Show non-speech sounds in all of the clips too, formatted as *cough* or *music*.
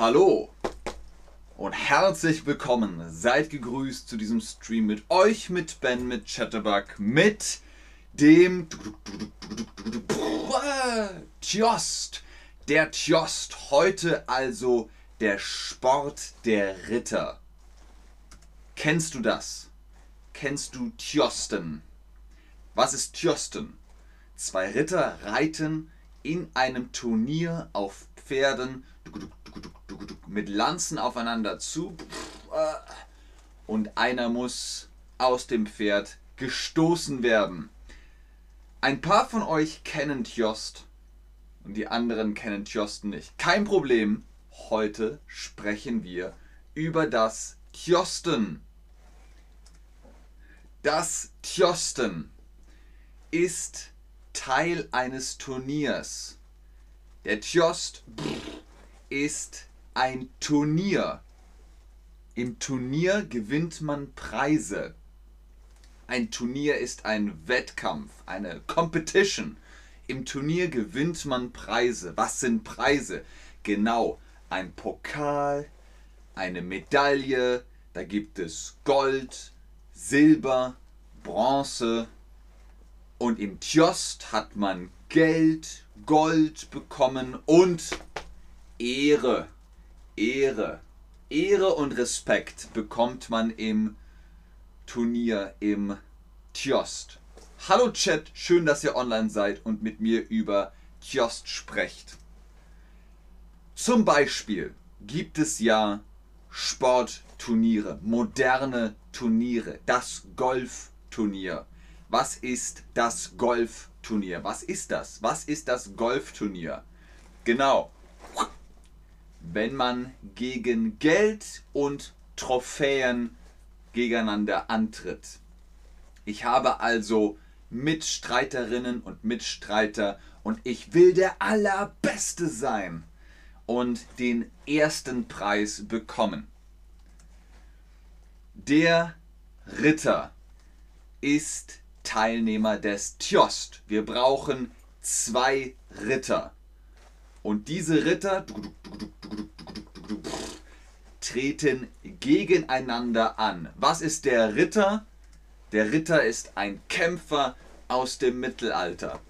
Hallo und herzlich willkommen. Seid gegrüßt zu diesem Stream mit euch, mit Ben, mit Chatterbug, mit dem Tjost. Der Tjost. Heute also der Sport der Ritter. Kennst du das? Kennst du Tjosten? Was ist Tjosten? Zwei Ritter reiten in einem Turnier auf Pferden mit Lanzen aufeinander zu und einer muss aus dem Pferd gestoßen werden. Ein paar von euch kennen Tjost und die anderen kennen Tjost nicht. Kein Problem, heute sprechen wir über das Tjosten. Das Tjosten ist Teil eines Turniers. Der Tjost ist ein Turnier. Im Turnier gewinnt man Preise. Ein Turnier ist ein Wettkampf, eine Competition. Im Turnier gewinnt man Preise. Was sind Preise? Genau, ein Pokal, eine Medaille, da gibt es Gold, Silber, Bronze und im Tjost hat man Geld, Gold bekommen und Ehre. Ehre. Ehre und Respekt bekommt man im Turnier im Tjost. Hallo Chat, schön, dass ihr online seid und mit mir über Tjost sprecht. Zum Beispiel gibt es ja Sportturniere, moderne Turniere, das Golfturnier. Was ist das Golfturnier? Was ist das? Was ist das Golfturnier? Genau, wenn man gegen Geld und Trophäen gegeneinander antritt. Ich habe also Mitstreiterinnen und Mitstreiter und ich will der Allerbeste sein und den ersten Preis bekommen. Der Ritter ist Teilnehmer des Tjost. Wir brauchen zwei Ritter. Und diese Ritter treten gegeneinander an. Was ist der Ritter? Der Ritter ist ein Kämpfer aus dem Mittelalter.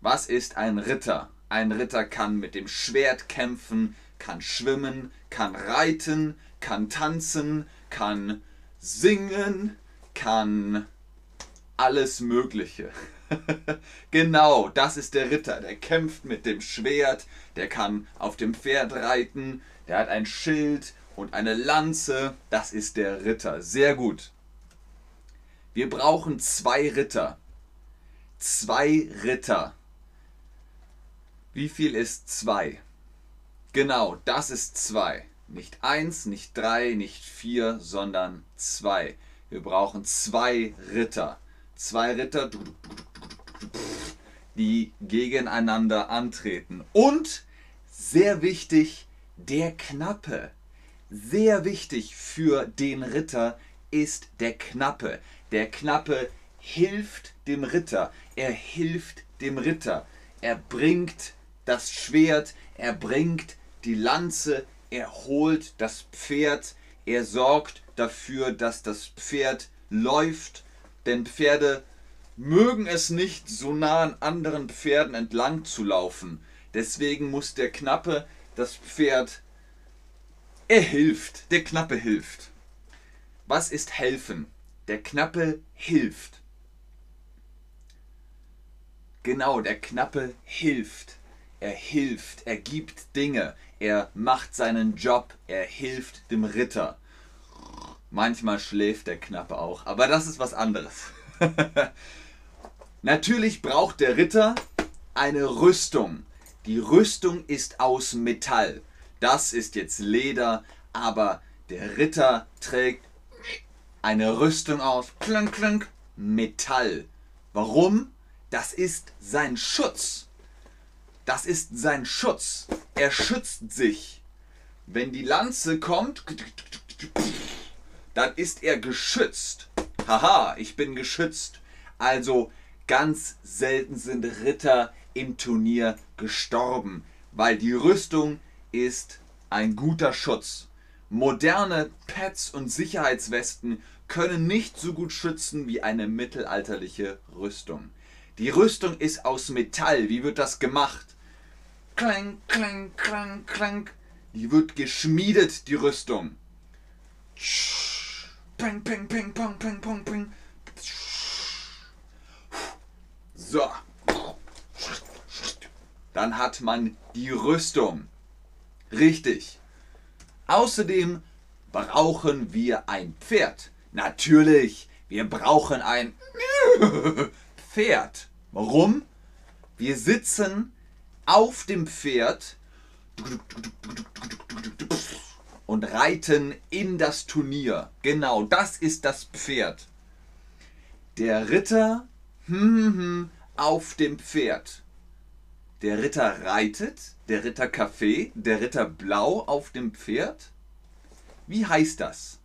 Was ist ein Ritter? Ein Ritter kann mit dem Schwert kämpfen, kann schwimmen, kann reiten, kann tanzen, kann singen, kann alles Mögliche. *laughs* genau, das ist der Ritter. Der kämpft mit dem Schwert, der kann auf dem Pferd reiten, der hat ein Schild und eine Lanze. Das ist der Ritter. Sehr gut. Wir brauchen zwei Ritter. Zwei Ritter. Wie viel ist zwei? Genau, das ist zwei. Nicht eins, nicht drei, nicht vier, sondern zwei. Wir brauchen zwei Ritter. Zwei Ritter, die gegeneinander antreten. Und sehr wichtig, der Knappe. Sehr wichtig für den Ritter ist der Knappe. Der Knappe hilft dem Ritter. Er hilft dem Ritter. Er bringt das Schwert, er bringt die Lanze, er holt das Pferd, er sorgt dafür, dass das Pferd läuft, denn Pferde mögen es nicht, so nah an anderen Pferden entlang zu laufen. Deswegen muss der Knappe das Pferd. Er hilft. Der Knappe hilft. Was ist helfen? Der Knappe hilft. Genau, der Knappe hilft. Er hilft, er gibt Dinge, er macht seinen Job, er hilft dem Ritter. Manchmal schläft der Knappe auch, aber das ist was anderes. *laughs* Natürlich braucht der Ritter eine Rüstung. Die Rüstung ist aus Metall. Das ist jetzt Leder, aber der Ritter trägt eine Rüstung aus klink, klink, Metall. Warum? Das ist sein Schutz. Das ist sein Schutz. Er schützt sich. Wenn die Lanze kommt, dann ist er geschützt. Haha, ich bin geschützt. Also ganz selten sind Ritter im Turnier gestorben, weil die Rüstung ist ein guter Schutz. Moderne Pads und Sicherheitswesten können nicht so gut schützen wie eine mittelalterliche Rüstung. Die Rüstung ist aus Metall. Wie wird das gemacht? Klang, klang, klang, klang. Die wird geschmiedet, die Rüstung. Peng, peng, peng, peng, peng, peng, peng. So. Dann hat man die Rüstung. Richtig. Außerdem brauchen wir ein Pferd. Natürlich, wir brauchen ein *laughs* Pferd. Warum? Wir sitzen auf dem Pferd und reiten in das Turnier. Genau, das ist das Pferd. Der Ritter auf dem Pferd. Der Ritter reitet, der Ritter Kaffee, der Ritter Blau auf dem Pferd. Wie heißt das?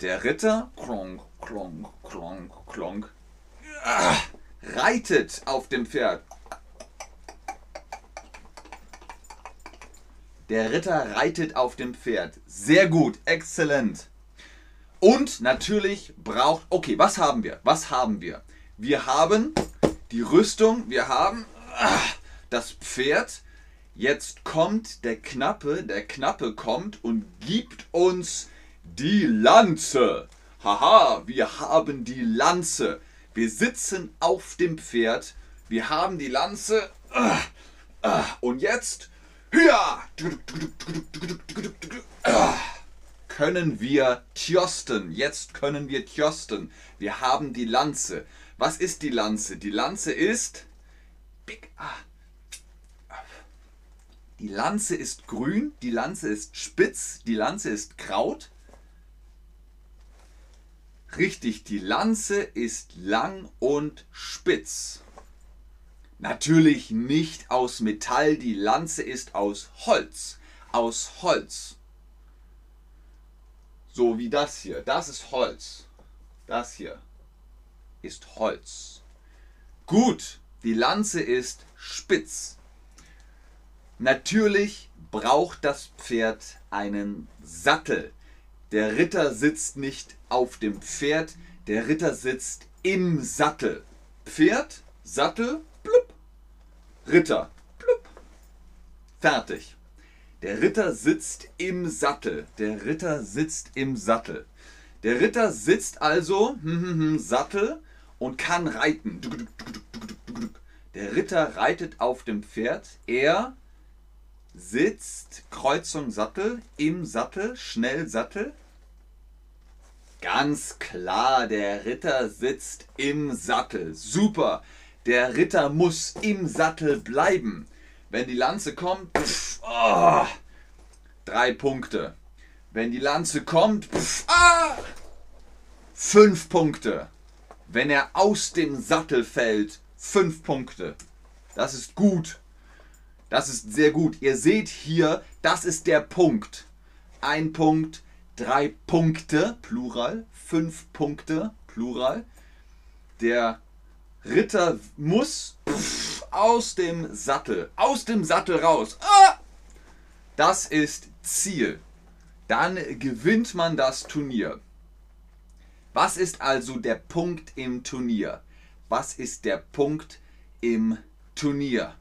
Der Ritter klonk, klonk, klonk, klonk, ah, reitet auf dem Pferd. Der Ritter reitet auf dem Pferd. Sehr gut, exzellent. Und natürlich braucht. Okay, was haben wir? Was haben wir? Wir haben die Rüstung, wir haben ah, das Pferd. Jetzt kommt der Knappe, der Knappe kommt und gibt uns die Lanze. Haha, wir haben die Lanze. Wir sitzen auf dem Pferd. Wir haben die Lanze. Ah, ah, und jetzt ja, können wir tjosten. Jetzt können wir tjosten. Wir haben die Lanze. Was ist die Lanze? Die Lanze ist. Ah. Die Lanze ist grün, die Lanze ist spitz, die Lanze ist kraut. Richtig, die Lanze ist lang und spitz. Natürlich nicht aus Metall, die Lanze ist aus Holz. Aus Holz. So wie das hier. Das ist Holz. Das hier ist Holz. Gut, die Lanze ist spitz. Natürlich braucht das Pferd einen Sattel. Der Ritter sitzt nicht auf dem Pferd, der Ritter sitzt im Sattel. Pferd, Sattel, blub. Ritter, blub. Fertig. Der Ritter sitzt im Sattel. Der Ritter sitzt im Sattel. Der Ritter sitzt also hm, hm, hm, Sattel und kann reiten. Der Ritter reitet auf dem Pferd. Er sitzt Kreuzung Sattel im Sattel, schnell Sattel. Ganz klar, der Ritter sitzt im Sattel. Super. Der Ritter muss im Sattel bleiben. Wenn die Lanze kommt, pff, oh, drei Punkte. Wenn die Lanze kommt, pff, ah, fünf Punkte. Wenn er aus dem Sattel fällt, fünf Punkte. Das ist gut. Das ist sehr gut. Ihr seht hier, das ist der Punkt. Ein Punkt, drei Punkte, Plural, fünf Punkte, Plural. Der Ritter muss pff, aus dem Sattel, aus dem Sattel raus. Ah! Das ist Ziel. Dann gewinnt man das Turnier. Was ist also der Punkt im Turnier? Was ist der Punkt im Turnier?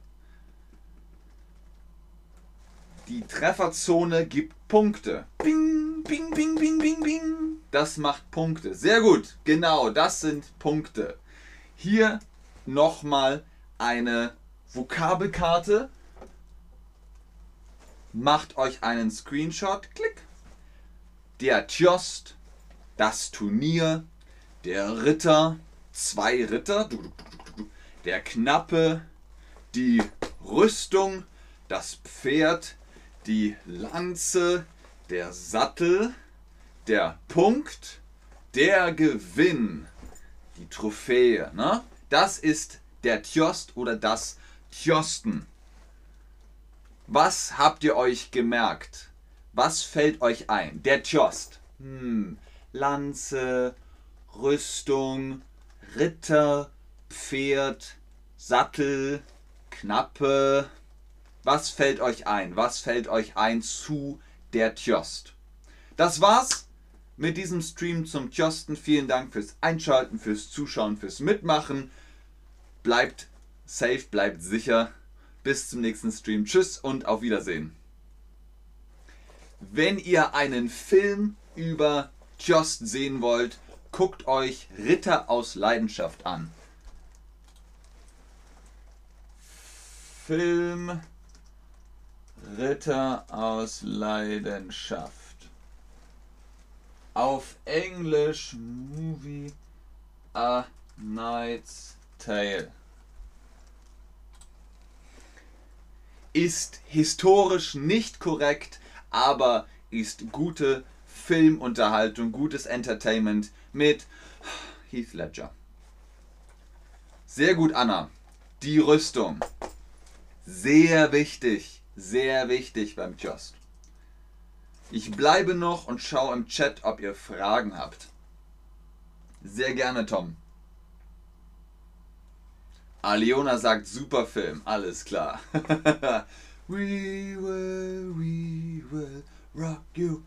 Die Trefferzone gibt Punkte. Ping, ping, ping, ping, ping, ping. Das macht Punkte. Sehr gut. Genau, das sind Punkte. Hier nochmal eine Vokabelkarte. Macht euch einen Screenshot. Klick. Der Tjost, das Turnier, der Ritter, zwei Ritter, der Knappe, die Rüstung, das Pferd, die Lanze, der Sattel, der Punkt, der Gewinn, die Trophäe. Ne? Das ist der Tjost oder das Tjosten. Was habt ihr euch gemerkt? Was fällt euch ein? Der Tjost. Hm, Lanze, Rüstung, Ritter, Pferd, Sattel, Knappe, Was fällt euch ein? Was fällt euch ein zu der Tjost? Das war's mit diesem Stream zum Tjosten. Vielen Dank fürs Einschalten, fürs Zuschauen, fürs Mitmachen. Bleibt safe, bleibt sicher. Bis zum nächsten Stream. Tschüss und auf Wiedersehen. Wenn ihr einen Film über Jost sehen wollt, guckt euch Ritter aus Leidenschaft an. Film Ritter aus Leidenschaft. Auf Englisch Movie A Knight's Tale. Ist historisch nicht korrekt, aber ist gute Filmunterhaltung, gutes Entertainment mit Heath Ledger. Sehr gut, Anna. Die Rüstung. Sehr wichtig, sehr wichtig beim Just. Ich bleibe noch und schaue im Chat, ob ihr Fragen habt. Sehr gerne, Tom. Aliona sagt super Film, alles klar. *laughs* we will, we will rock you.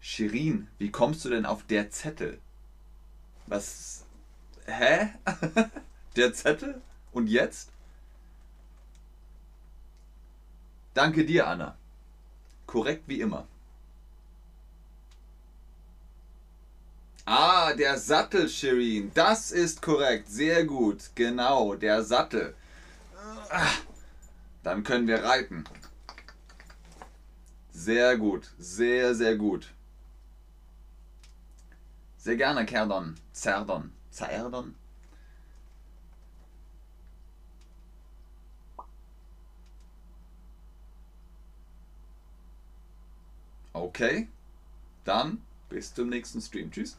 Shirin, wie kommst du denn auf der Zettel? Was? Hä? *laughs* der Zettel? Und jetzt? Danke dir, Anna. Korrekt wie immer. Ah, der Sattel, Shirin. Das ist korrekt. Sehr gut. Genau, der Sattel. Ah, dann können wir reiten. Sehr gut. Sehr, sehr gut. Sehr gerne, Kerdon. Zerdon. Zerdon. Okay. Dann bis zum nächsten Stream. Tschüss.